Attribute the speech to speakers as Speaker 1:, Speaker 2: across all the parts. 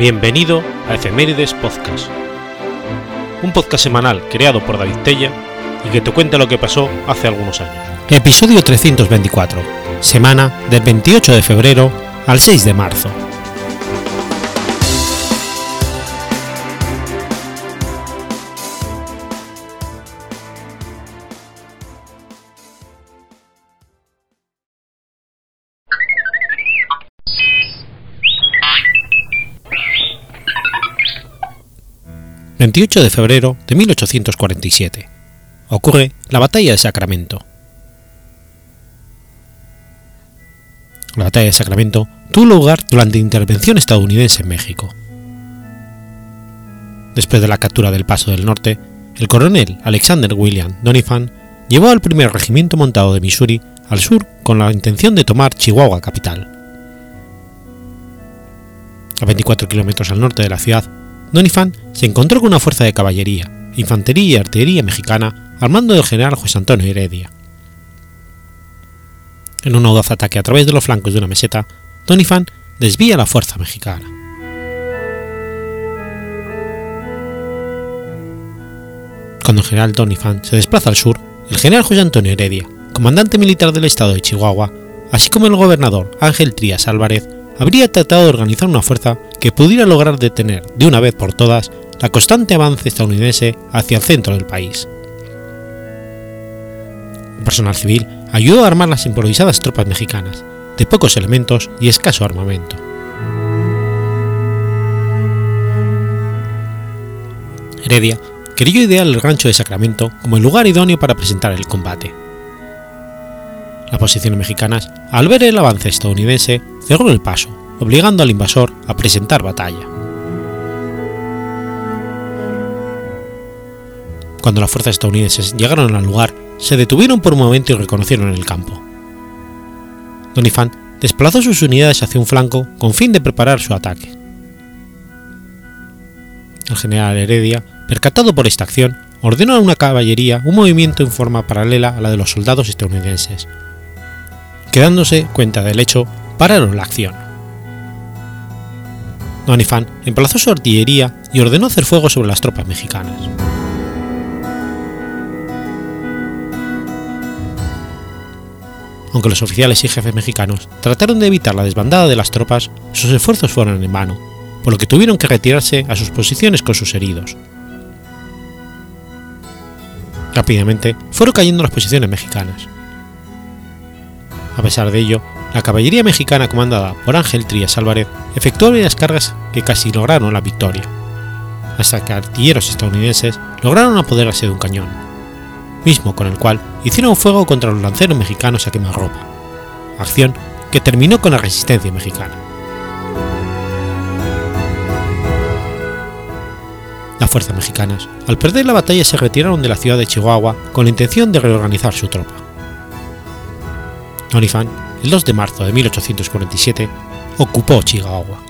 Speaker 1: Bienvenido a Efemérides Podcast, un podcast semanal creado por David Tella y que te cuenta lo que pasó hace algunos años.
Speaker 2: Episodio 324, semana del 28 de febrero al 6 de marzo. 28 de febrero de 1847. Ocurre la Batalla de Sacramento. La Batalla de Sacramento tuvo lugar durante la intervención estadounidense en México. Después de la captura del Paso del Norte, el coronel Alexander William Doniphan llevó al primer regimiento montado de Missouri al sur con la intención de tomar Chihuahua capital. A 24 kilómetros al norte de la ciudad Doniphan se encontró con una fuerza de caballería, infantería y artillería mexicana al mando del general José Antonio Heredia. En un audaz ataque a través de los flancos de una meseta, Doniphan desvía la fuerza mexicana. Cuando el general Doniphan se desplaza al sur, el general José Antonio Heredia, comandante militar del estado de Chihuahua, así como el gobernador Ángel Trías Álvarez, habría tratado de organizar una fuerza que pudiera lograr detener de una vez por todas la constante avance estadounidense hacia el centro del país. El personal civil ayudó a armar las improvisadas tropas mexicanas, de pocos elementos y escaso armamento. Heredia creyó ideal el rancho de Sacramento como el lugar idóneo para presentar el combate. Las posiciones mexicanas, al ver el avance estadounidense, cerró el paso, obligando al invasor a presentar batalla. Cuando las fuerzas estadounidenses llegaron al lugar, se detuvieron por un momento y reconocieron el campo. Doniphan desplazó sus unidades hacia un flanco con fin de preparar su ataque. El general Heredia, percatado por esta acción, ordenó a una caballería un movimiento en forma paralela a la de los soldados estadounidenses. Quedándose cuenta del hecho, pararon la acción. Doniphan emplazó su artillería y ordenó hacer fuego sobre las tropas mexicanas. Aunque los oficiales y jefes mexicanos trataron de evitar la desbandada de las tropas, sus esfuerzos fueron en vano, por lo que tuvieron que retirarse a sus posiciones con sus heridos. Rápidamente fueron cayendo las posiciones mexicanas. A pesar de ello, la caballería mexicana comandada por Ángel Trías Álvarez efectuó varias cargas que casi lograron la victoria, hasta que artilleros estadounidenses lograron apoderarse de un cañón, mismo con el cual hicieron fuego contra los lanceros mexicanos a quemarropa, acción que terminó con la resistencia mexicana. Las fuerzas mexicanas, al perder la batalla, se retiraron de la ciudad de Chihuahua con la intención de reorganizar su tropa. Doniphan el 2 de marzo de 1847, ocupó Chihuahua.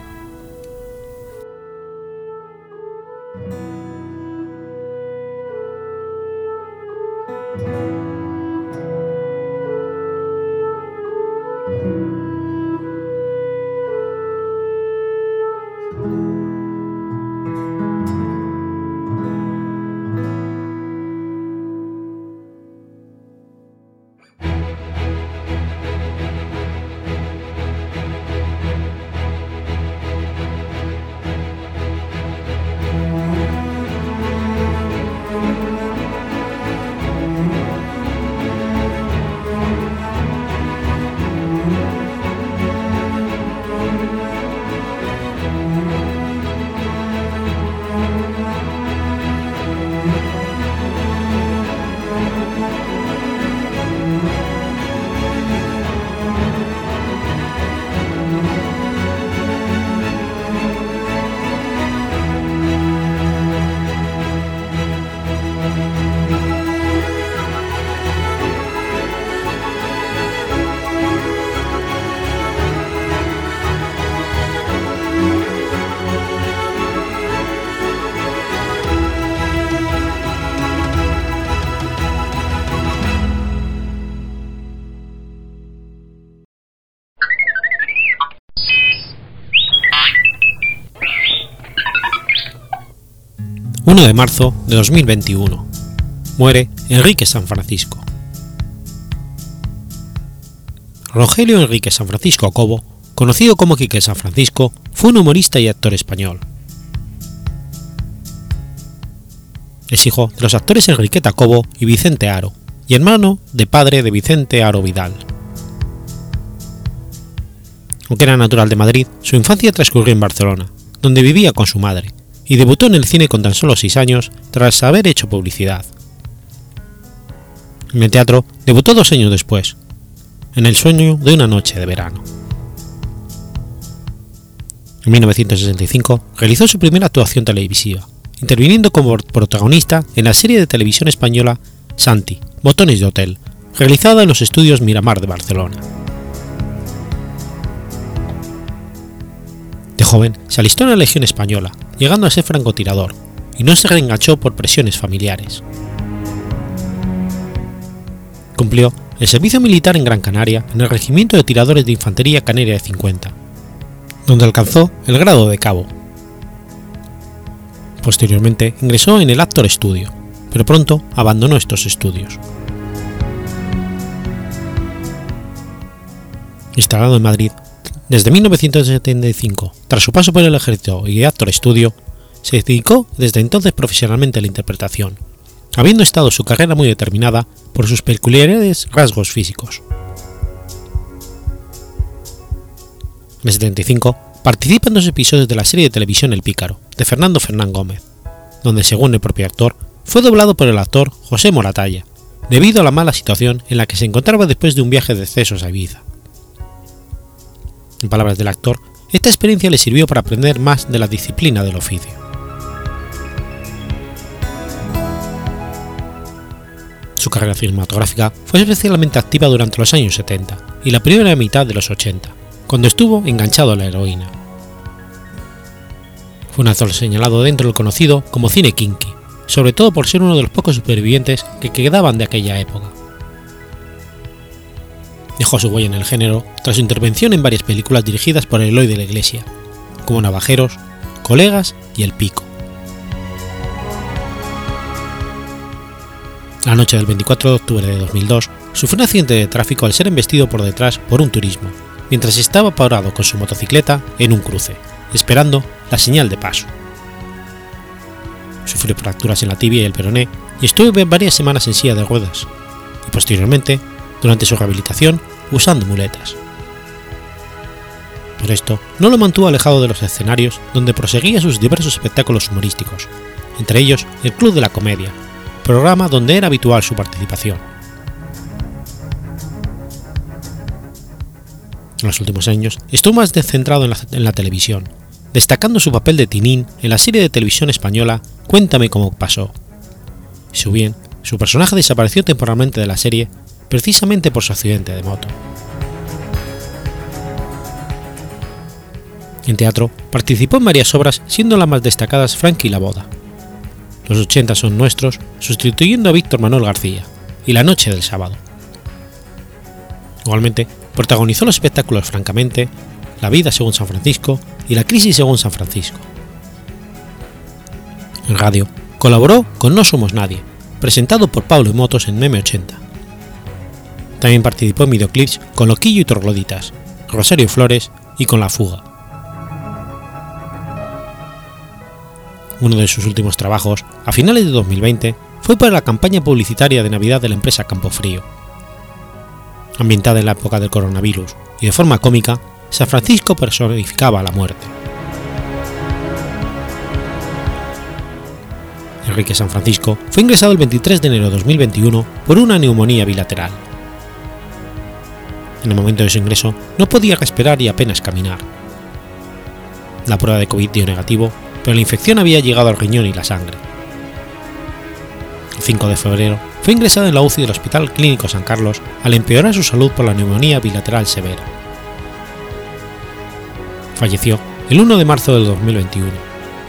Speaker 2: 1 de marzo de 2021. Muere Enrique San Francisco. Rogelio Enrique San Francisco Cobo, conocido como Quique San Francisco, fue un humorista y actor español. Es hijo de los actores Enriqueta Cobo y Vicente Aro, y hermano de padre de Vicente Aro Vidal. Aunque era natural de Madrid, su infancia transcurrió en Barcelona, donde vivía con su madre, y debutó en el cine con tan solo 6 años tras haber hecho publicidad. En el teatro debutó dos años después, en El sueño de una noche de verano. En 1965 realizó su primera actuación televisiva, interviniendo como protagonista en la serie de televisión española Santi, Botones de Hotel, realizada en los estudios Miramar de Barcelona. Joven se alistó en la Legión Española, llegando a ser francotirador, y no se reenganchó por presiones familiares. Cumplió el servicio militar en Gran Canaria en el Regimiento de Tiradores de Infantería Canaria de 50, donde alcanzó el grado de cabo. Posteriormente ingresó en el Actor Studio, pero pronto abandonó estos estudios. Instalado en Madrid, desde 1975, tras su paso por el ejército y Actor Studio, se dedicó desde entonces profesionalmente a la interpretación, habiendo estado su carrera muy determinada por sus peculiares rasgos físicos. En el 75 participa en dos episodios de la serie de televisión El Pícaro, de Fernando Fernán Gómez, donde según el propio actor, fue doblado por el actor José Moratalla, debido a la mala situación en la que se encontraba después de un viaje de excesos a Ibiza. En palabras del actor, esta experiencia le sirvió para aprender más de la disciplina del oficio. Su carrera cinematográfica fue especialmente activa durante los años 70 y la primera mitad de los 80, cuando estuvo enganchado a la heroína. Fue un actor señalado dentro del conocido como cine kinky, sobre todo por ser uno de los pocos supervivientes que quedaban de aquella época. Dejó su huella en el género tras su intervención en varias películas dirigidas por Eloy de la Iglesia, como Navajeros, Colegas y El Pico. La noche del 24 de octubre de 2002 sufrió un accidente de tráfico al ser embestido por detrás por un turismo, mientras estaba parado con su motocicleta en un cruce, esperando la señal de paso. Sufrió fracturas en la tibia y el peroné y estuvo varias semanas en silla de ruedas, y posteriormente, durante su rehabilitación, usando muletas. Pero esto no lo mantuvo alejado de los escenarios donde proseguía sus diversos espectáculos humorísticos, entre ellos el Club de la Comedia, programa donde era habitual su participación. En los últimos años estuvo más centrado en la, en la, televisión, destacando su papel de Tinín en la serie de televisión española Cuéntame cómo pasó. Si bien su personaje desapareció temporalmente de la serie precisamente por su accidente de moto. En teatro participó en varias obras, siendo las más destacadas Frankie y la boda, los 80 son nuestros, sustituyendo a Víctor Manuel García, y La Noche del Sábado. Igualmente, protagonizó los espectáculos Francamente, La Vida según San Francisco y La Crisis según San Francisco. En radio, colaboró con No Somos Nadie, presentado por Pablo Motos en Meme 80. También participó en videoclips con Loquillo y Torgloditas, Rosario Flores y con La Fuga. Uno de sus últimos trabajos, a finales de 2020, fue para la campaña publicitaria de Navidad de la empresa Campofrío. Ambientada en la época del coronavirus y de forma cómica, San Francisco personificaba la muerte. Enrique San Francisco fue ingresado el 23 de enero de 2021 por una neumonía bilateral. En el momento de su ingreso no podía respirar y apenas caminar. La prueba de COVID dio negativo pero la infección había llegado al riñón y la sangre. El 5 de febrero fue ingresado en la UCI del Hospital Clínico San Carlos al empeorar su salud por la neumonía bilateral severa. Falleció el 1 de marzo del 2021,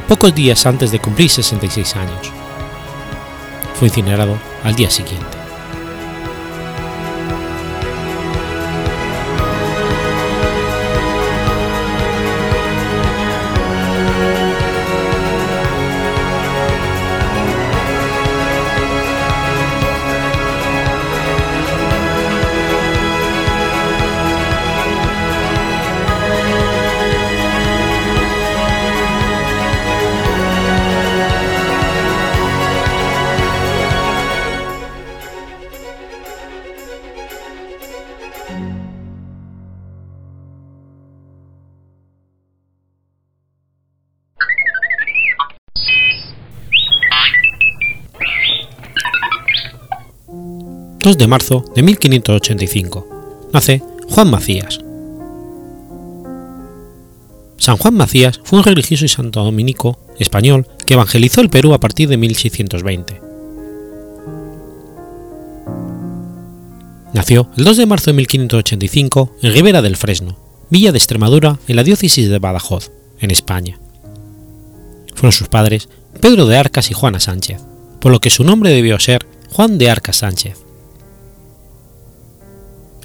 Speaker 2: pocos días antes de cumplir 66 años. Fue incinerado al día siguiente. 2 de marzo de 1585. Nace Juan Macías. San Juan Macías fue un religioso y santo dominico español que evangelizó el Perú a partir de 1620. Nació el 2 de marzo de 1585 en Ribera del Fresno, villa de Extremadura, en la diócesis de Badajoz, en España. Fueron sus padres Pedro de Arcas y Juana Sánchez, por lo que su nombre debió ser Juan de Arcas Sánchez.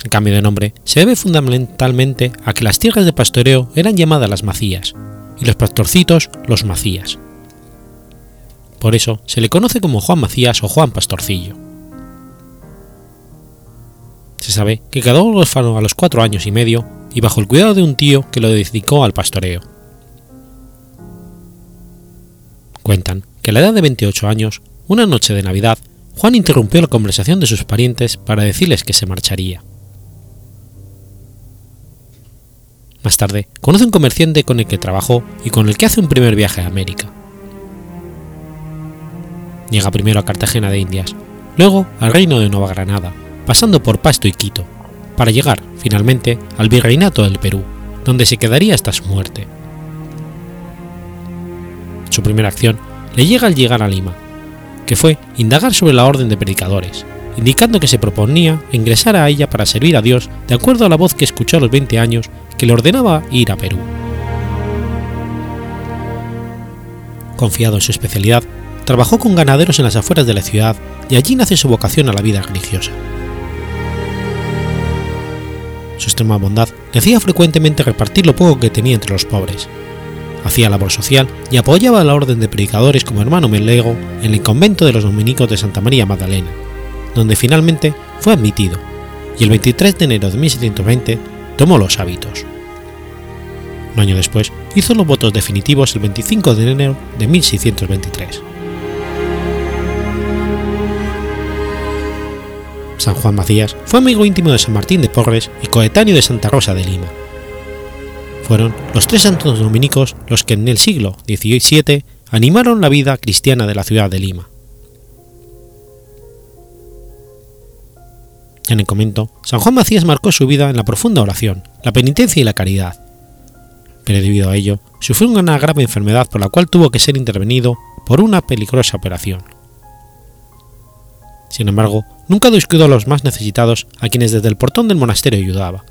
Speaker 2: El cambio de nombre se debe fundamentalmente a que las tierras de pastoreo eran llamadas las Macías y los pastorcitos los Macías. Por eso se le conoce como Juan Macías o Juan Pastorcillo. Se sabe que quedó huérfano a los cuatro años y medio y bajo el cuidado de un tío que lo dedicó al pastoreo. Cuentan que a la edad de 28 años, una noche de Navidad, Juan interrumpió la conversación de sus parientes para decirles que se marcharía. Más tarde, conoce un comerciante con el que trabajó y con el que hace un primer viaje a América. Llega primero a Cartagena de Indias, luego al reino de Nueva Granada, pasando por Pasto y Quito, para llegar, finalmente, al virreinato del Perú, donde se quedaría hasta su muerte. Su primera acción le llega al llegar a Lima, que fue indagar sobre la orden de predicadores, indicando que se proponía ingresar a ella para servir a Dios de acuerdo a la voz que escuchó a los 20 años que le ordenaba ir a Perú. Confiado en su especialidad, trabajó con ganaderos en las afueras de la ciudad y allí nace su vocación a la vida religiosa. Su extrema bondad le hacía frecuentemente repartir lo poco que tenía entre los pobres. Hacía labor social y apoyaba a la orden de predicadores como hermano Melego en el convento de los dominicos de Santa María Magdalena, donde finalmente fue admitido, y el 23 de enero de 1720 tomó los hábitos. Un año después hizo los votos definitivos el 25 de enero de 1623. San Juan Macías fue amigo íntimo de San Martín de Porres y coetáneo de Santa Rosa de Lima. Fueron los tres santos dominicos los que en el siglo XVII animaron la vida cristiana de la ciudad de Lima. En el comento, San Juan Macías marcó su vida en la profunda oración, la penitencia y la caridad. Pero debido a ello, sufrió una grave enfermedad por la cual tuvo que ser intervenido por una peligrosa operación. Sin embargo, nunca descuidó a los más necesitados a quienes desde el portón del monasterio ayudaba.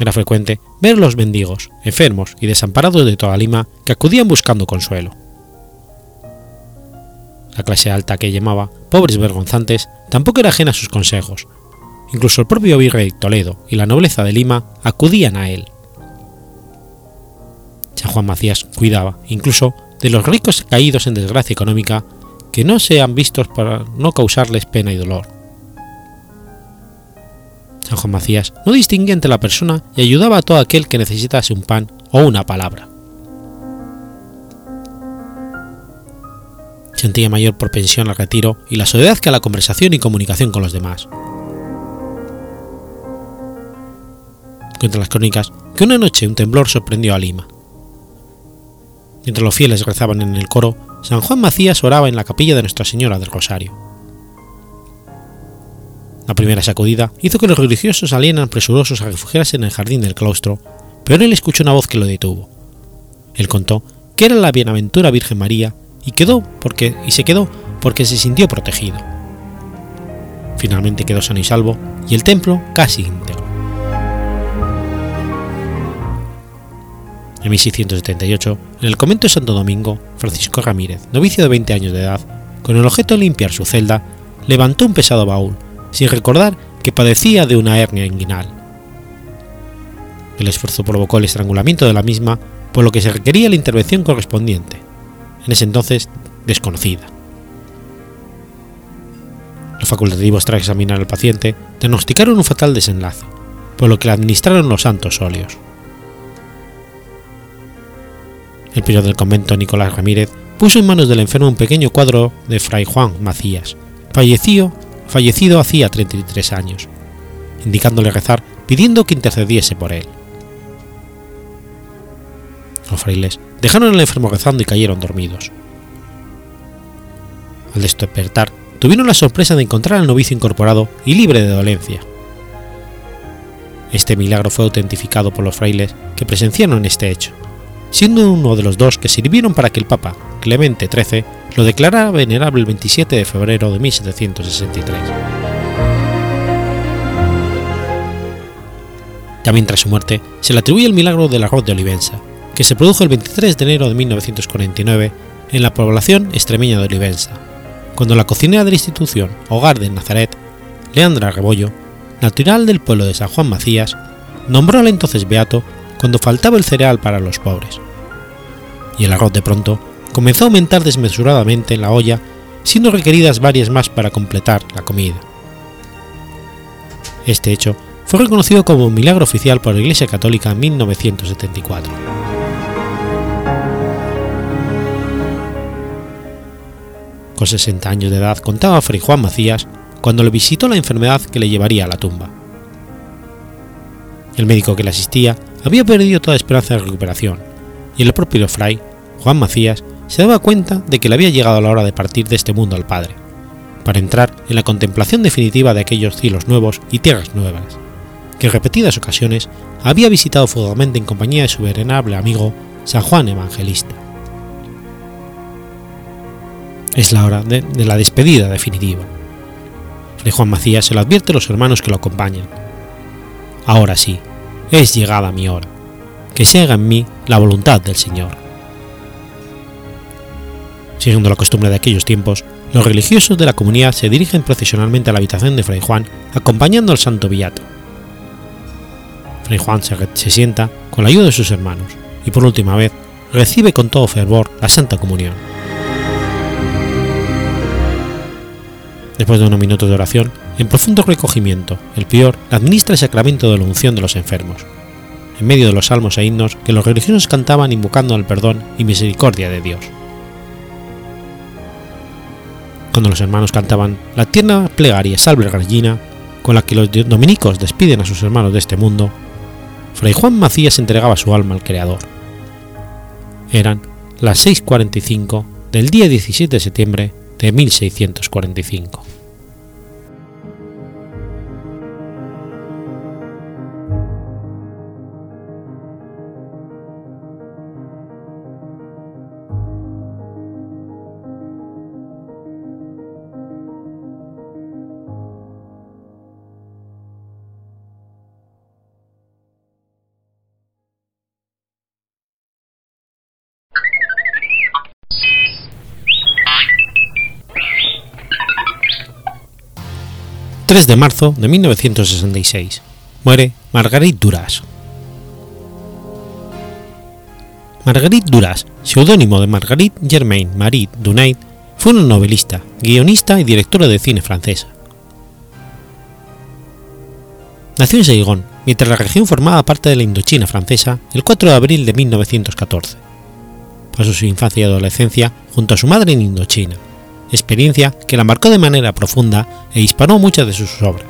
Speaker 2: Era frecuente ver los mendigos, enfermos y desamparados de toda Lima que acudían buscando consuelo. La clase alta que llamaba pobres vergonzantes tampoco era ajena a sus consejos. Incluso el propio virrey Toledo y la nobleza de Lima acudían a él. San Juan Macías cuidaba, incluso, de los ricos caídos en desgracia económica que no sean vistos para no causarles pena y dolor. San Juan Macías no distinguía entre la persona y ayudaba a todo aquel que necesitase un pan o una palabra. Sentía mayor propensión al retiro y la soledad que a la conversación y comunicación con los demás. Cuentan las crónicas que una noche un temblor sorprendió a Lima. Mientras los fieles rezaban en el coro, San Juan Macías oraba en la capilla de Nuestra Señora del Rosario. La primera sacudida hizo que los religiosos salieran presurosos a refugiarse en el jardín del claustro, pero él escuchó una voz que lo detuvo. Él contó que era la bienaventura Virgen María y quedó porque y se quedó porque se sintió protegido. Finalmente quedó sano y salvo y el templo casi íntegro. En 1678, en el convento de Santo Domingo, Francisco Ramírez, novicio de 20 años de edad, con el objeto de limpiar su celda, levantó un pesado baúl, sin recordar que padecía de una hernia inguinal. El esfuerzo provocó el estrangulamiento de la misma, por lo que se requería la intervención correspondiente, en ese entonces desconocida. Los facultativos tras examinar al paciente diagnosticaron un fatal desenlace, por lo que le administraron los santos óleos. El prior del convento Nicolás Ramírez puso en manos del enfermo un pequeño cuadro de Fray Juan Macías, fallecido, fallecido hacía 33 años, indicándole rezar pidiendo que intercediese por él. Los frailes dejaron al enfermo rezando y cayeron dormidos. Al despertar, tuvieron la sorpresa de encontrar al novicio incorporado y libre de dolencia. Este milagro fue autentificado por los frailes que presenciaron este hecho, siendo uno de los dos que sirvieron para que el Papa Clemente XIII lo declarara venerable el 27 de febrero de 1763. También tras su muerte se le atribuye el milagro del arroz de Olivenza, que se produjo el 23 de enero de 1949 en la población extremeña de Olivenza, cuando la cocinera de la institución Hogar de Nazaret, Leandra Rebollo, natural del pueblo de San Juan Macías, nombró al entonces beato cuando faltaba el cereal para los pobres. Y el arroz de pronto comenzó a aumentar desmesuradamente en la olla, siendo requeridas varias más para completar la comida. Este hecho fue reconocido como un milagro oficial por la Iglesia Católica en 1974. Con 60 años de edad contaba Fray Juan Macías cuando le visitó la enfermedad que le llevaría a la tumba. El médico que le asistía había perdido toda esperanza de recuperación, y el propio fray, Juan Macías, se daba cuenta de que le había llegado la hora de partir de este mundo al Padre, para entrar en la contemplación definitiva de aquellos cielos nuevos y tierras nuevas, que en repetidas ocasiones había visitado fugazmente en compañía de su venerable amigo San Juan Evangelista. Es la hora de, la despedida definitiva. Fray Juan Macías se lo advierte a los hermanos que lo acompañan. Ahora sí, es llegada mi hora, que se haga en mí la voluntad del Señor. Siguiendo la costumbre de aquellos tiempos, los religiosos de la comunidad se dirigen procesionalmente a la habitación de Fray Juan, acompañando al santo Viato. Fray Juan se sienta con la ayuda de sus hermanos y por última vez recibe con todo fervor la Santa Comunión. Después de unos minutos de oración, en profundo recogimiento, el prior administra el sacramento de la unción de los enfermos, en medio de los salmos e himnos que los religiosos cantaban invocando al perdón y misericordia de Dios. Cuando los hermanos cantaban la tierna plegaria Salve Regina, con la que los dominicos despiden a sus hermanos de este mundo, Fray Juan Macías entregaba su alma al Creador. Eran las 6.45 del día 17 de septiembre de 1645. 3 de marzo de 1966. Muere Marguerite Duras. Marguerite Duras, seudónimo de Marguerite Germaine Marie Dunait, fue una novelista, guionista y directora de cine francesa. Nació en Saigón, mientras la región formaba parte de la Indochina francesa, el 4 de abril de 1914. Pasó su infancia y adolescencia junto a su madre en Indochina experiencia que la marcó de manera profunda e inspiró muchas de sus obras.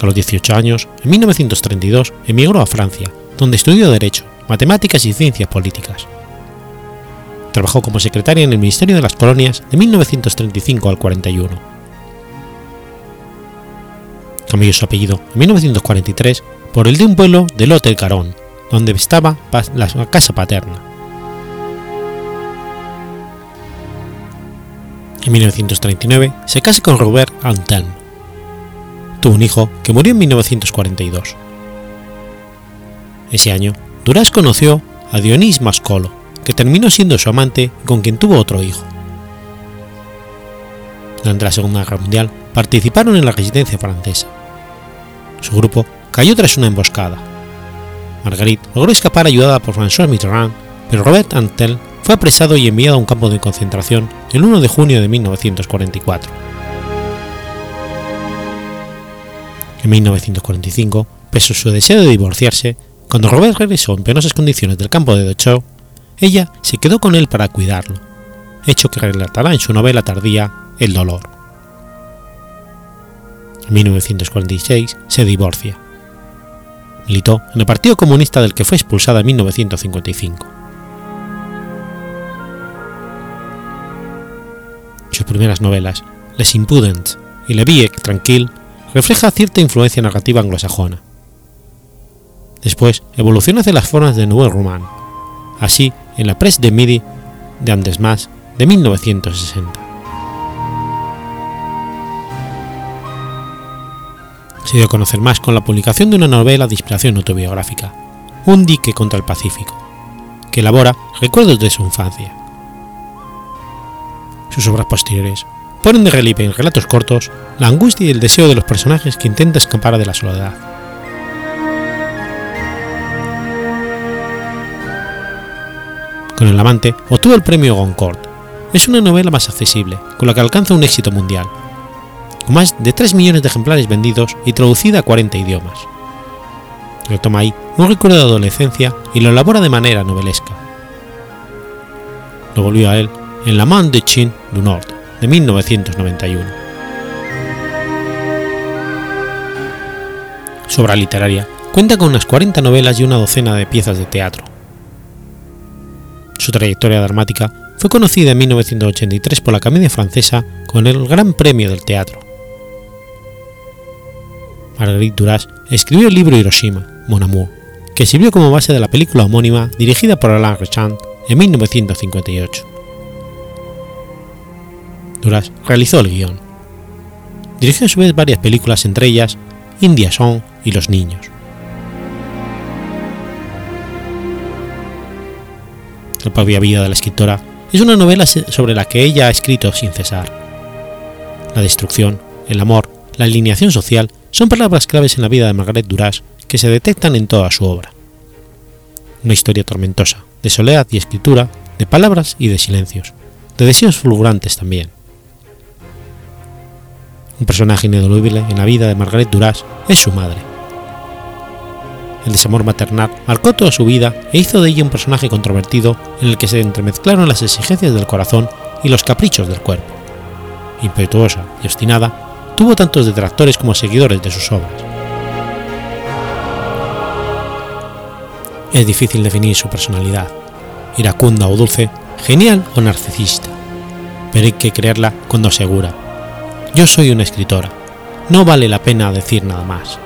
Speaker 2: A los 18 años, en 1932, emigró a Francia, donde estudió Derecho, Matemáticas y Ciencias Políticas. Trabajó como secretaria en el Ministerio de las Colonias de 1935 al 41. Cambió su apellido en 1943 por el de un pueblo del Hotel Caron, donde estaba la casa paterna. En 1939 se casa con Robert Antelme. Tuvo un hijo que murió en 1942. Ese año, Duras conoció a Dionís Mascolo, que terminó siendo su amante con quien tuvo otro hijo. Durante la Segunda Guerra Mundial participaron en la resistencia francesa. Su grupo cayó tras una emboscada. Marguerite logró escapar ayudada por François Mitterrand, pero Robert Antel fue apresado y enviado a un campo de concentración el 1 de junio de 1944. En 1945, pese a su deseo de divorciarse, cuando Robert regresó en penosas condiciones del campo de Dachau, ella se quedó con él para cuidarlo, hecho que relatará en su novela tardía El dolor. En 1946 se divorcia. Militó en el Partido Comunista del que fue expulsada en 1955. Primeras novelas, Les Impudents y Le Vie Tranquille, refleja cierta influencia narrativa anglosajona. Después evoluciona hacia las formas de Nouveau Roman, así en la Presse de Midi de Andesmas de 1960. Se dio a conocer más con la publicación de una novela de inspiración autobiográfica, Un dique contra el Pacífico, que elabora recuerdos de su infancia. Sus obras posteriores ponen de relieve en relatos cortos la angustia y el deseo de los personajes que intentan escapar de la soledad. Con El amante obtuvo el premio Goncourt. Es una novela más accesible, con la que alcanza un éxito mundial, con más de 3 millones de ejemplares vendidos y traducida a 40 idiomas. Retoma ahí un recuerdo de adolescencia y lo elabora de manera novelesca. Lo volvió a él en La Man de Chin du Nord, de 1991. Su obra literaria cuenta con unas 40 novelas y una docena de piezas de teatro. Su trayectoria dramática fue conocida en 1983 por la Academia Francesa con el Gran Premio del Teatro. Marguerite Duras escribió el libro Hiroshima, Mon Amour, que sirvió como base de la película homónima dirigida por Alain Resnais en 1958. Duras realizó el guion. Dirigió a su vez varias películas, entre ellas India Song y Los Niños. La propia vida de la escritora es una novela sobre la que ella ha escrito sin cesar. La destrucción, el amor, la alineación social son palabras claves en la vida de Margaret Duras que se detectan en toda su obra. Una historia tormentosa, de soledad y escritura, de palabras y de silencios, de deseos fulgurantes también. Un personaje ineludible en la vida de Margaret Duras es su madre. El desamor maternal marcó toda su vida e hizo de ella un personaje controvertido en el que se entremezclaron las exigencias del corazón y los caprichos del cuerpo. Impetuosa y obstinada, tuvo tantos detractores como seguidores de sus obras. Es difícil definir su personalidad, iracunda o dulce, genial o narcisista, pero hay que creerla cuando asegura, yo soy una escritora, no vale la pena decir nada más.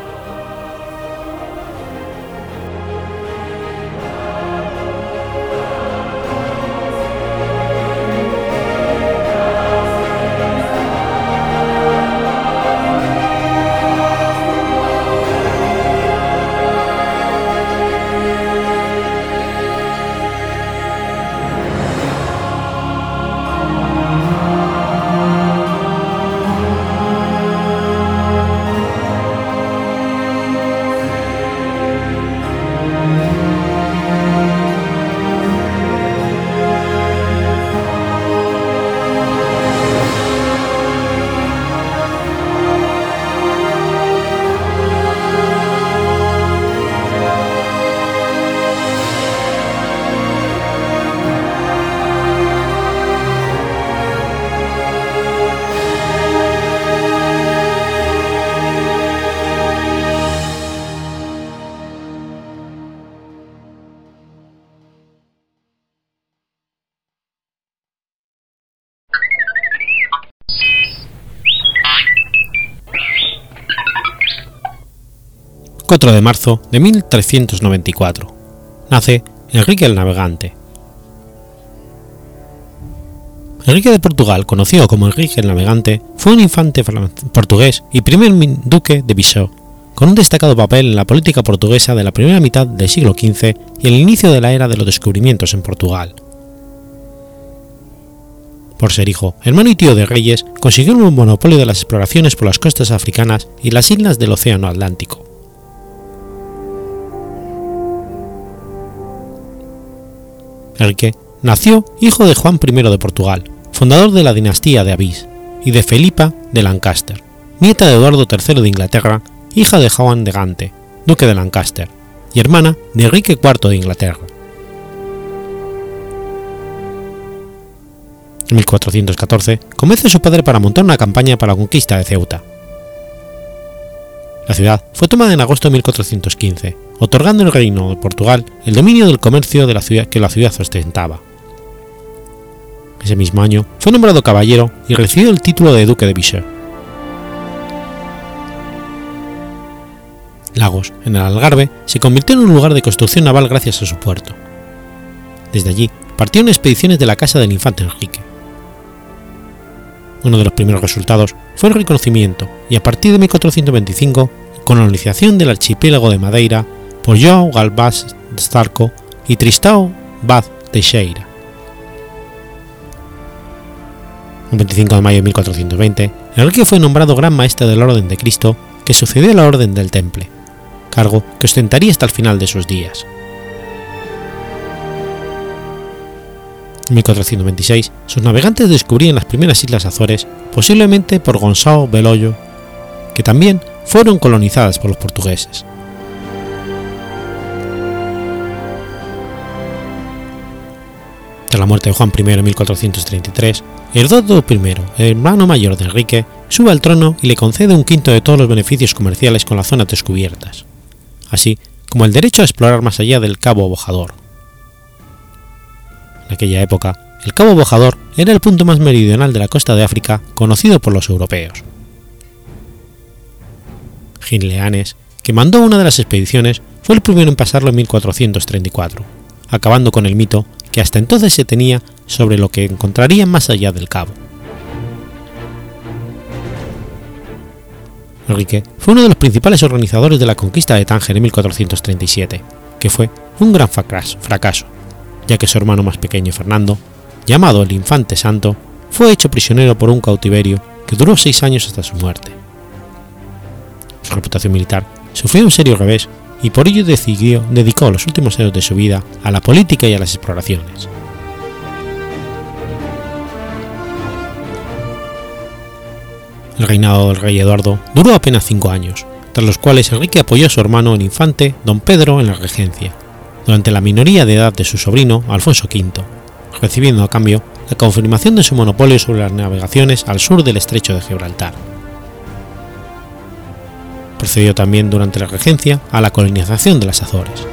Speaker 2: 4 de marzo de 1394. Nace Enrique el Navegante. Enrique de Portugal, conocido como Enrique el Navegante, fue un infante portugués y primer duque de Viseu, con un destacado papel en la política portuguesa de la primera mitad del siglo XV y el inicio de la era de los descubrimientos en Portugal. Por ser hijo, hermano y tío de reyes, consiguió un monopolio de las exploraciones por las costas africanas y las islas del Océano Atlántico. Enrique nació hijo de Juan I de Portugal, fundador de la dinastía de Avís, y de Felipa de Lancaster, nieta de Eduardo III de Inglaterra, hija de Juan de Gante, duque de Lancaster, y hermana de Enrique IV de Inglaterra. En 1414 convence su padre para montar una campaña para la conquista de Ceuta. La ciudad fue tomada en agosto de 1415 otorgando al reino de Portugal el dominio del comercio de la ciudad que la ciudad ostentaba. Ese mismo año fue nombrado caballero y recibió el título de duque de Viseu. Lagos, en el Algarve, se convirtió en un lugar de construcción naval gracias a su puerto. Desde allí partieron expediciones de la casa del infante Enrique. Uno de los primeros resultados fue el reconocimiento y a partir de 1425 colonización del archipiélago de Madeira por João Galvás Starco y Tristão Vaz Teixeira. El 25 de mayo de 1420, Enrique fue nombrado Gran Maestre de la Orden de Cristo, que sucedió a la Orden del Temple, cargo que ostentaría hasta el final de sus días. En 1426, sus navegantes descubrían las primeras islas Azores, posiblemente por Gonzalo Beloyo, que también fueron colonizadas por los portugueses. Tras la muerte de Juan I en 1433, Hernando I, hermano mayor de Enrique, sube al trono y le concede un quinto de todos los beneficios comerciales con las zonas descubiertas, así como el derecho a explorar más allá del Cabo Bojador. En aquella época, el Cabo Bojador era el punto más meridional de la costa de África conocido por los europeos. Ginleanes, que mandó una de las expediciones, fue el primero en pasarlo en 1434, acabando con el mito que hasta entonces se tenía sobre lo que encontrarían más allá del cabo. Enrique fue uno de los principales organizadores de la conquista de Tánger en 1437, que fue un gran fracaso, ya que su hermano más pequeño Fernando, llamado el Infante Santo, fue hecho prisionero por un cautiverio que duró seis años hasta su muerte. Su reputación militar sufrió un serio revés y por ello decidió, dedicó los últimos años de su vida a la política y a las exploraciones. El reinado del rey Eduardo duró apenas cinco años, tras los cuales Enrique apoyó a su hermano el infante don Pedro en la regencia, durante la minoría de edad de su sobrino Alfonso V, recibiendo a cambio la confirmación de su monopolio sobre las navegaciones al sur del estrecho de Gibraltar. Procedió también durante la regencia a la colonización de las Azores.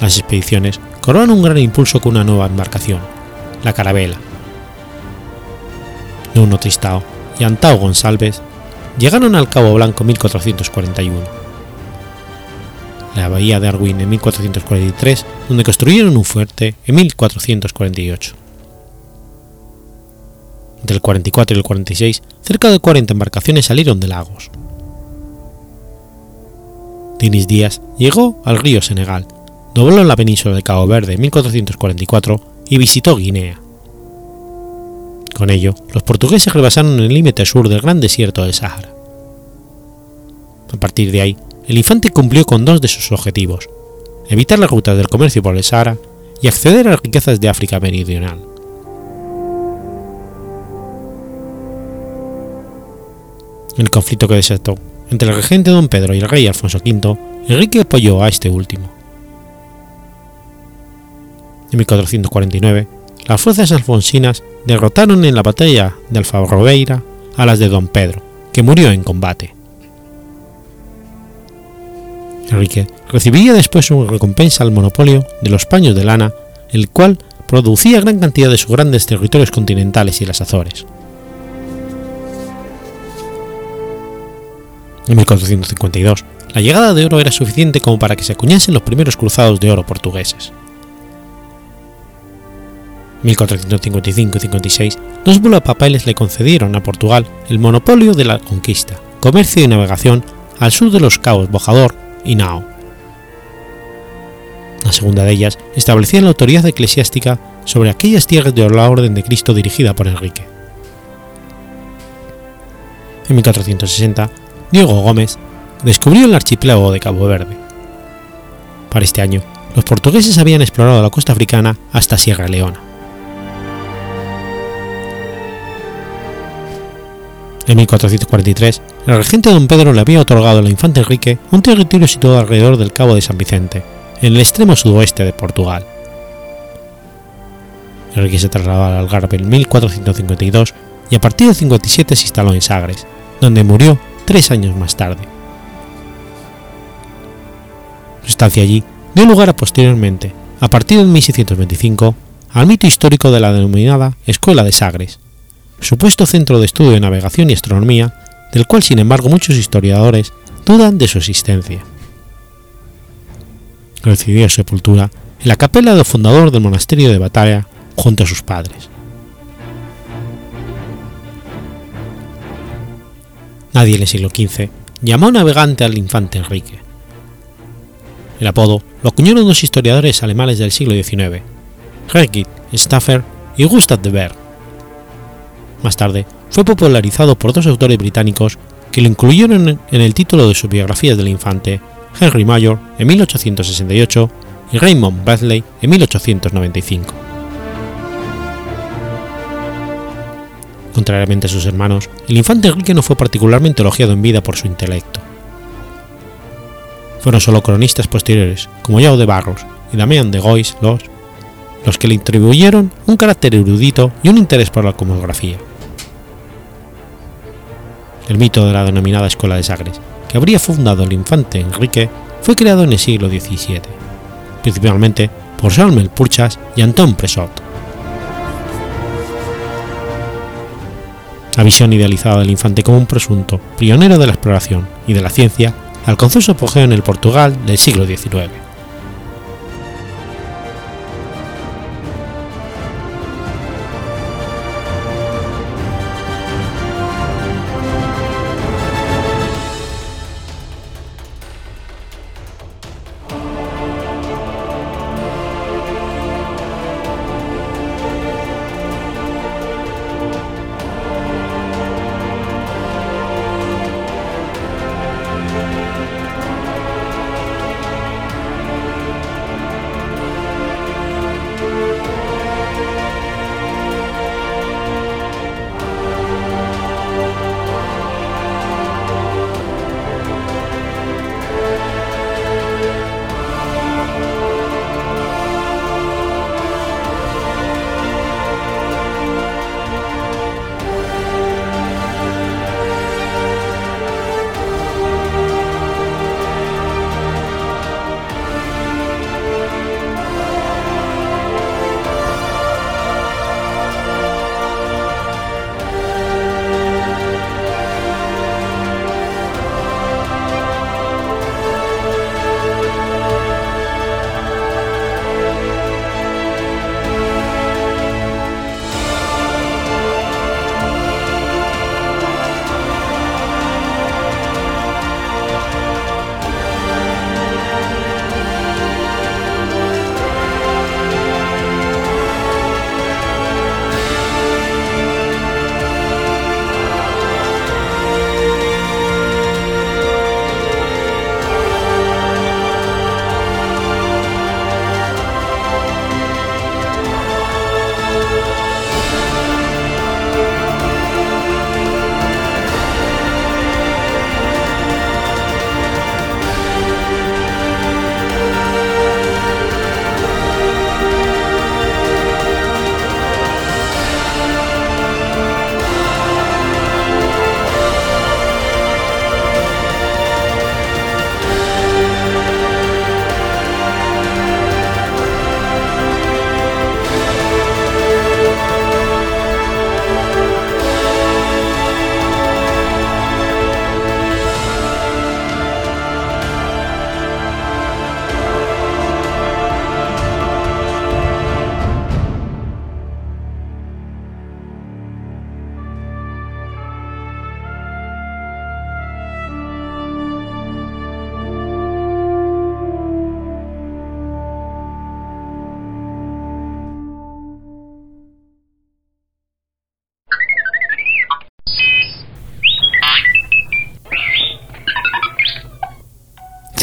Speaker 2: Las expediciones coronan un gran impulso con una nueva embarcación, la Carabela. Nuno Tristao y Antao González llegaron al Cabo Blanco en 1441. La bahía de Arwin en 1443, donde construyeron un fuerte en 1448. Entre el 44 y el 46, cerca de 40 embarcaciones salieron de Lagos. Dinis Díaz llegó al río Senegal, dobló la península de Cabo Verde en 1444 y visitó Guinea. Con ello, los portugueses rebasaron el límite sur del gran desierto del Sáhara. A partir de ahí, el infante cumplió con dos de sus objetivos, evitar las rutas del comercio por el Sáhara y acceder a las riquezas de África Meridional. El conflicto que desató entre el regente don Pedro y el rey Alfonso V, Enrique apoyó a este último. En 1449, las fuerzas alfonsinas derrotaron en la batalla de Alfarobeira a las de don Pedro, que murió en combate. Enrique recibiría después su recompensa al monopolio de los paños de lana, el cual producía gran cantidad de sus grandes territorios continentales y las Azores. En 1452, la llegada de oro era suficiente como para que se acuñasen los primeros cruzados de oro portugueses. 1455 y 56, dos bulas papales le concedieron a Portugal el monopolio de la conquista, comercio y navegación al sur de los cabos Bojador y Nao. La segunda de ellas establecía la autoridad eclesiástica sobre aquellas tierras de la Orden de Cristo dirigida por Enrique. En 1460, Diego Gómez descubrió el archipiélago de Cabo Verde. Para este año, los portugueses habían explorado la costa africana hasta Sierra Leona. En 1443, el regente don Pedro le había otorgado al infante Enrique un territorio situado alrededor del Cabo de San Vicente, en el extremo sudoeste de Portugal. Enrique se trasladó al Algarve en 1452 y a partir de 57 se instaló en Sagres, donde murió tres años más tarde. Su estancia allí dio lugar a posteriormente, a partir de 1625, al mito histórico de la denominada Escuela de Sagres, supuesto centro de estudio de navegación y astronomía, del cual sin embargo muchos historiadores dudan de su existencia. Recibió sepultura en la capela del fundador del monasterio de Batalla junto a sus padres. Nadie en el siglo XV llamó navegante al infante Enrique. El apodo lo acuñaron dos historiadores alemanes del siglo XIX, Regit Staffer y Gustav de Berg. Más tarde fue popularizado por dos autores británicos que lo incluyeron en el título de sus biografías del infante, Henry Mayor en 1868 y Raymond Bradley en 1895. Contrariamente a sus hermanos, el infante Enrique no fue particularmente elogiado en vida por su intelecto. Fueron solo cronistas posteriores, como Yao de Barros y Damián de Gois los, los que le atribuyeron un carácter erudito y un interés por la cosmografía. El mito de la denominada Escuela de Sagres, que habría fundado el infante Enrique, fue creado en el siglo XVII, principalmente por Salmel Purchas y Antón Presot. La visión idealizada del infante como un presunto pionero de la exploración y de la ciencia alcanzó su apogeo en el Portugal del siglo XIX.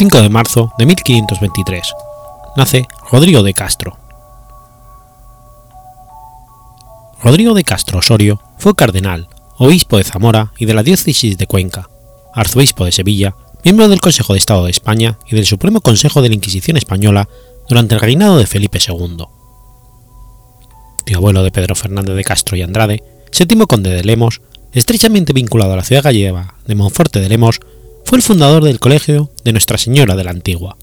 Speaker 2: 5 de marzo de 1523. Nace Rodrigo de Castro. Rodrigo de Castro Osorio fue cardenal, obispo de Zamora y de la diócesis de Cuenca, arzobispo de Sevilla, miembro del Consejo de Estado de España y del Supremo Consejo de la Inquisición Española durante el reinado de Felipe II. Tío abuelo de Pedro Fernández de Castro y Andrade, séptimo conde de Lemos, estrechamente vinculado a la ciudad gallega de Monforte de Lemos, fue el fundador del Colegio de Nuestra Señora de la Antigua.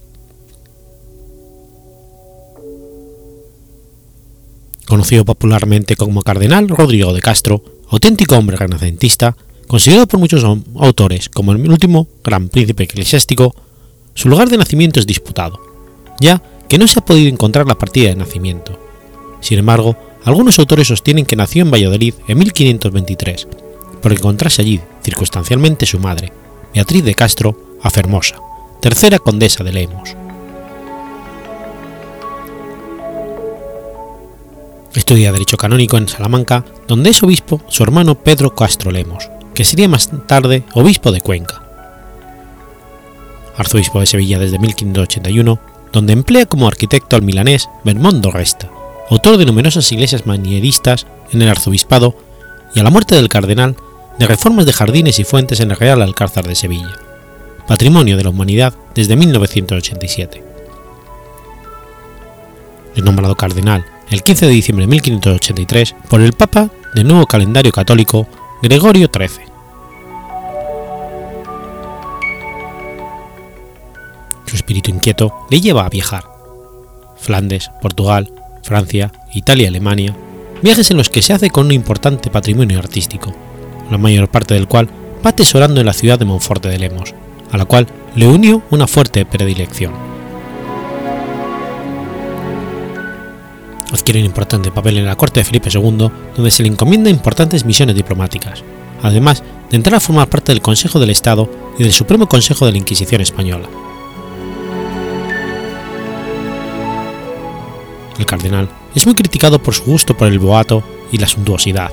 Speaker 2: conocido popularmente como Cardenal Rodrigo de Castro, auténtico hombre renacentista, considerado por muchos autores como el último gran príncipe eclesiástico, su lugar de nacimiento es disputado, ya que no se ha podido encontrar la partida de nacimiento. Sin embargo, algunos autores sostienen que nació en Valladolid en 1523, por encontrarse allí circunstancialmente su madre, Beatriz de Castro, a Fermosa, tercera condesa de Lemos. Estudia Derecho Canónico en Salamanca, donde es obispo su hermano Pedro Castro Lemos, que sería más tarde obispo de Cuenca. Arzobispo de Sevilla desde 1581, donde emplea como arquitecto al milanés Bermondo Resta, autor de numerosas iglesias manieristas en el arzobispado y a la muerte del cardenal de reformas de jardines y fuentes en el Real Alcázar de Sevilla, patrimonio de la humanidad desde 1987. Es nombrado cardenal el 15 de diciembre de 1583 por el Papa del nuevo calendario católico Gregorio XIII. Su espíritu inquieto le lleva a viajar. Flandes, Portugal, Francia, Italia Alemania, viajes en los que se hace con un importante patrimonio artístico, la mayor parte del cual va atesorando en la ciudad de Monforte de Lemos, a la cual le unió una fuerte predilección. adquiere un importante papel en la corte de Felipe II, donde se le encomienda importantes misiones diplomáticas, además de entrar a formar parte del Consejo del Estado y del Supremo Consejo de la Inquisición Española. El cardenal es muy criticado por su gusto por el boato y la suntuosidad.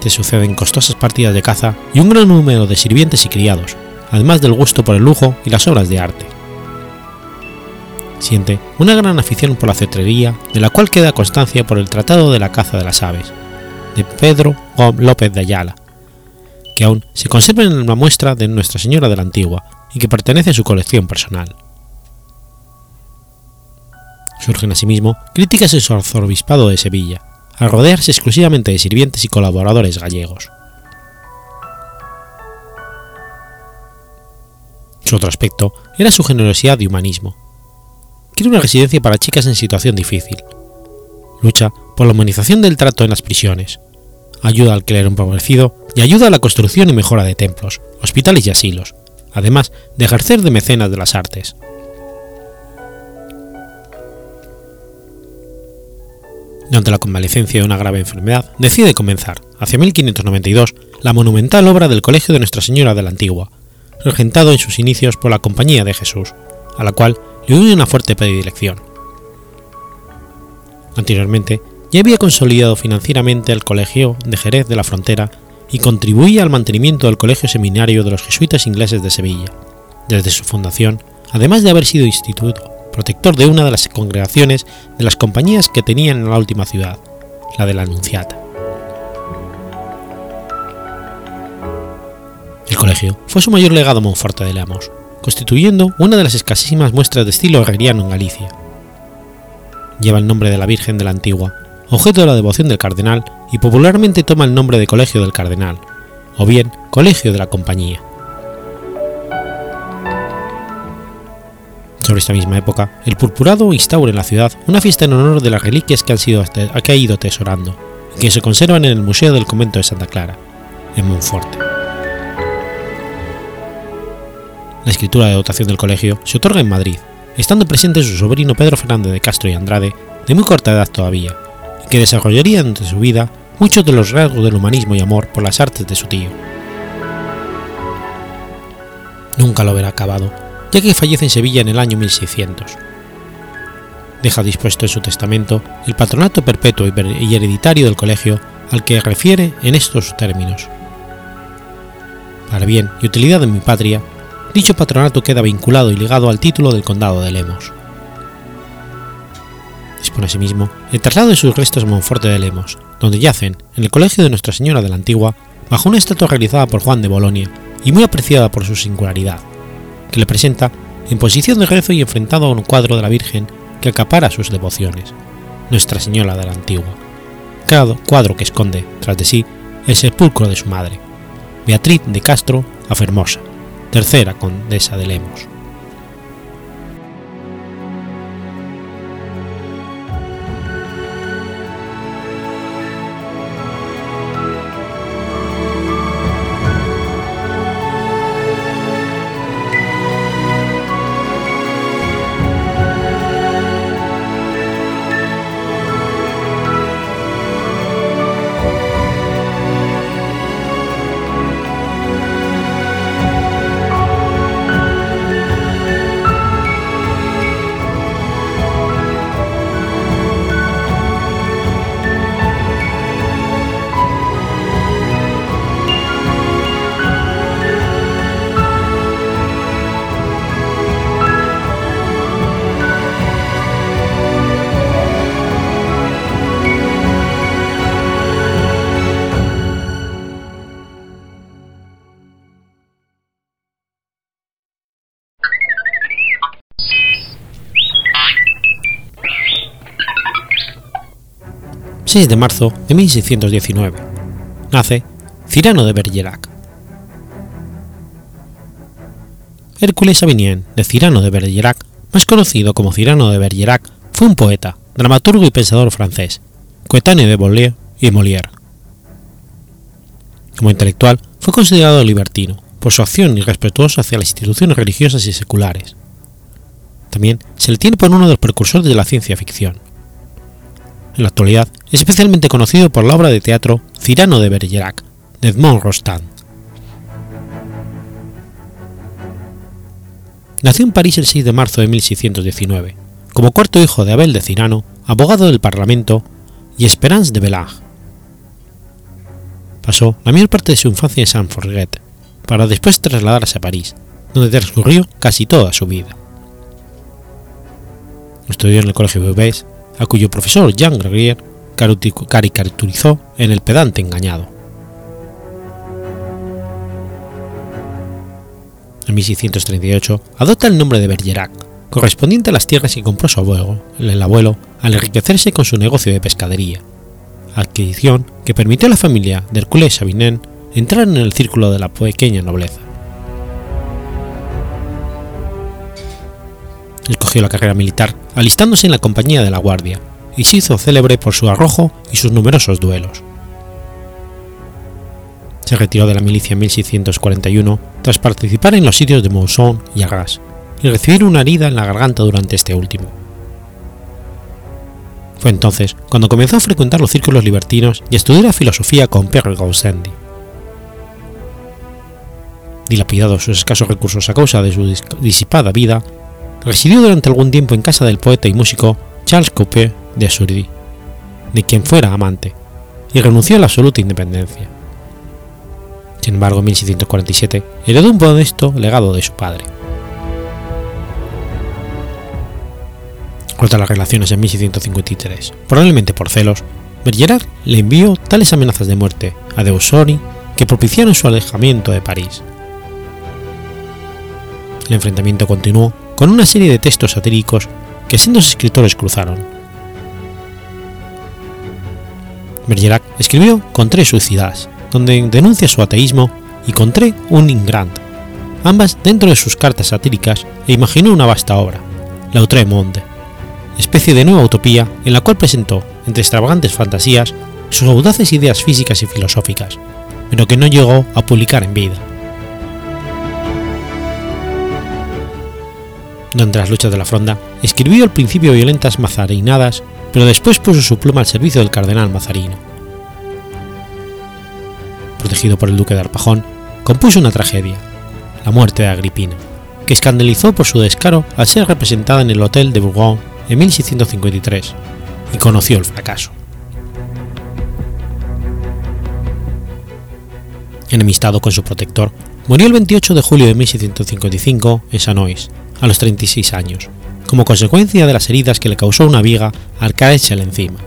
Speaker 2: Se suceden costosas partidas de caza y un gran número de sirvientes y criados, además del gusto por el lujo y las obras de arte siente una gran afición por la cetrería, de la cual queda constancia por el Tratado de la Caza de las Aves, de Pedro López de Ayala, que aún se conserva en la muestra de Nuestra Señora de la Antigua y que pertenece a su colección personal. Surgen asimismo críticas en su arzobispado de Sevilla, al rodearse exclusivamente de sirvientes y colaboradores gallegos. Su otro aspecto era su generosidad y humanismo, quiere una residencia para chicas en situación difícil. Lucha por la humanización del trato en las prisiones. Ayuda al clero empobrecido y ayuda a la construcción y mejora de templos, hospitales y asilos, además de ejercer de mecenas de las artes. Durante la convalecencia de una grave enfermedad, decide comenzar, hacia 1592, la monumental obra del Colegio de Nuestra Señora de la Antigua, regentado en sus inicios por la Compañía de Jesús, a la cual le une una fuerte predilección. Anteriormente, ya había consolidado financieramente el Colegio de Jerez de la Frontera y contribuía al mantenimiento del Colegio Seminario de los Jesuitas Ingleses de Sevilla, desde su fundación, además de haber sido instituto protector de una de las congregaciones de las compañías que tenían en la última ciudad, la de la Anunciata. El colegio fue su mayor legado Monforte de Lemos, constituyendo una de las escasísimas muestras de estilo herreriano en Galicia. Lleva el nombre de la Virgen de la Antigua, objeto de la devoción del cardenal y popularmente toma el nombre de Colegio del Cardenal, o bien Colegio de la Compañía. Esta misma época, el purpurado instaura en la ciudad una fiesta en honor de las reliquias que, ha ido atesorando y que se conservan en el Museo del Convento de Santa Clara, en Monforte. La escritura de dotación del colegio se otorga en Madrid, estando presente su sobrino Pedro Fernández de Castro y Andrade, de muy corta edad todavía, y que desarrollaría durante su vida muchos de los rasgos del humanismo y amor por las artes de su tío. Nunca lo verá acabado, ya que fallece en Sevilla en el año 1600. Deja dispuesto en su testamento el patronato perpetuo y hereditario del colegio al que refiere en estos términos. Para bien y utilidad de mi patria, dicho patronato queda vinculado y ligado al título del condado de Lemos. Dispone asimismo el traslado de sus restos a Monforte de Lemos, donde yacen, en el Colegio de Nuestra Señora de la Antigua, bajo una estatua realizada por Juan de Bolonia y muy apreciada por su singularidad, que le presenta en posición de rezo y enfrentado a un cuadro de la Virgen que acapara sus devociones, Nuestra Señora de la Antigua, cuadro que esconde, tras de sí, el sepulcro de su madre, Beatriz de Castro a Fermosa, tercera condesa de Lemos. 6 de marzo de 1619. Nace Cirano de Bergerac. Hércules Savinien de Cirano de Bergerac, más conocido como Cirano de Bergerac, fue un poeta, dramaturgo y pensador francés, coetáneo de Boileau y Molière. Como intelectual, fue considerado libertino por su acción irrespetuosa hacia las instituciones religiosas y seculares. También se le tiene por uno de los precursores de la ciencia ficción. En la actualidad es especialmente conocido por la obra de teatro Cirano de Bergerac, de Edmond Rostand. Nació en París el 6 de marzo de 1619, como cuarto hijo de Abel de Cirano, abogado del Parlamento, y Esperance de Belage. Pasó la mayor parte de su infancia en Saint-Forget, para después trasladarse a París, donde transcurrió casi toda su vida. Estudió en el Colegio Beauvais, a cuyo profesor Jean Gregier caricaturizó en El pedante engañado. En 1638 adopta el nombre de Bergerac, correspondiente a las tierras que compró su abuelo, el abuelo, al enriquecerse con su negocio de pescadería, adquisición que permitió a la familia de Hercule Sabinen entrar en el círculo de la pequeña nobleza. Escogió la carrera militar alistándose en la compañía de la Guardia y se hizo célebre por su arrojo y sus numerosos duelos. Se retiró de la milicia en 1641 tras participar en los sitios de Mousson y Arras y recibir una herida en la garganta durante este último. Fue entonces cuando comenzó a frecuentar los círculos libertinos y a estudiar filosofía con Pierre Gaussendi. Dilapidado sus escasos recursos a causa de su disipada vida, residió durante algún tiempo en casa del poeta y músico Charles Coupé de Assurdi, de quien fuera amante, y renunció a la absoluta independencia. Sin embargo, en 1647 heredó un modesto legado de su padre. Corta las relaciones en 1653, probablemente por celos, Bergerac le envió tales amenazas de muerte a de que propiciaron su alejamiento de París. El enfrentamiento continuó con una serie de textos satíricos que sendos escritores cruzaron. Bergerac escribió Contré suicidas, donde denuncia su ateísmo, y Contré un ingrant, ambas dentro de sus cartas satíricas, e imaginó una vasta obra, L'Autre Monde, especie de nueva utopía en la cual presentó, entre extravagantes fantasías, sus audaces ideas físicas y filosóficas, pero que no llegó a publicar en vida. Durante las luchas de la Fronda, escribió al principio violentas mazarinadas, pero después puso su pluma al servicio del cardenal Mazarino. Protegido por el duque de Arpajón, compuso una tragedia, La muerte de Agripina, que escandalizó por su descaro al ser representada en el Hotel de Bourgogne en 1653 y conoció el fracaso. Enemistado con su protector, murió el 28 de julio de 1655 en Sanois, a los 36 años, como consecuencia de las heridas que le causó una viga al caérsele encima,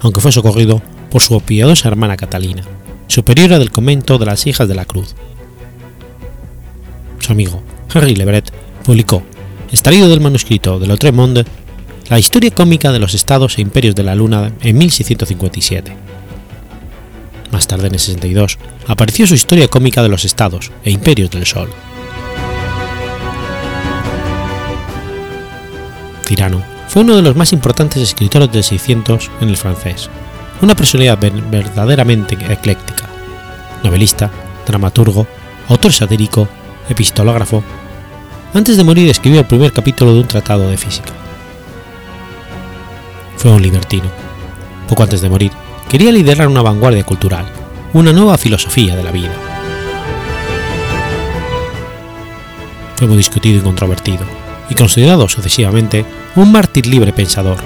Speaker 2: aunque fue socorrido por su piadosa hermana Catalina, superiora del convento de las Hijas de la Cruz. Su amigo, Henry Lebret, publicó, extraído del manuscrito de L'Autre Monde, la historia cómica de los estados e imperios de la Luna en 1657. Más tarde, en el 62, apareció su historia cómica de los estados e imperios del Sol. Tirano fue uno de los más importantes escritores del 600 en el francés, una personalidad verdaderamente ecléctica, novelista, dramaturgo, autor satírico, epistológrafo. Antes de morir escribió el primer capítulo de un tratado de física. Fue un libertino. Poco antes de morir, quería liderar una vanguardia cultural, una nueva filosofía de la vida. Fue muy discutido y controvertido, y considerado sucesivamente un mártir libre pensador,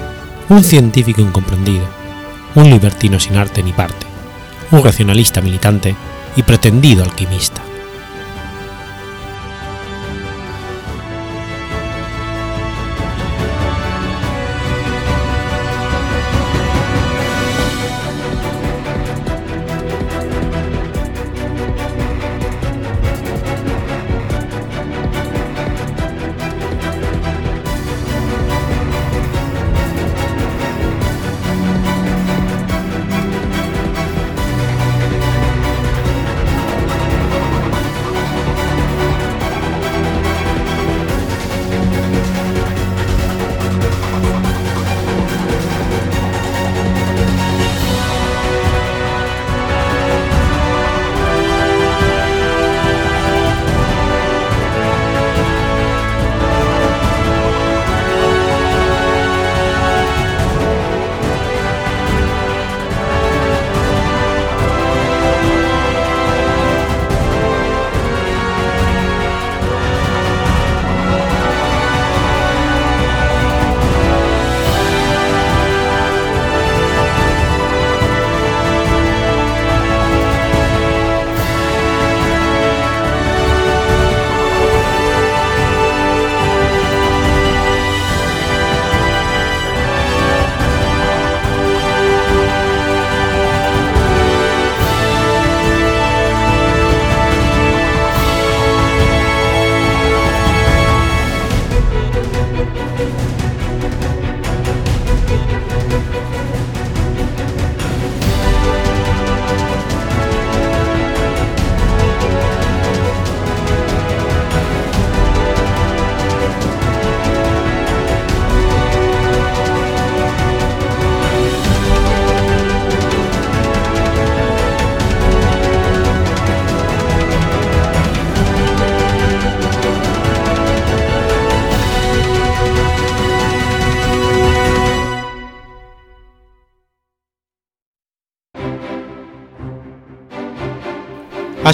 Speaker 2: un científico incomprendido, un libertino sin arte ni parte, un racionalista militante y pretendido alquimista.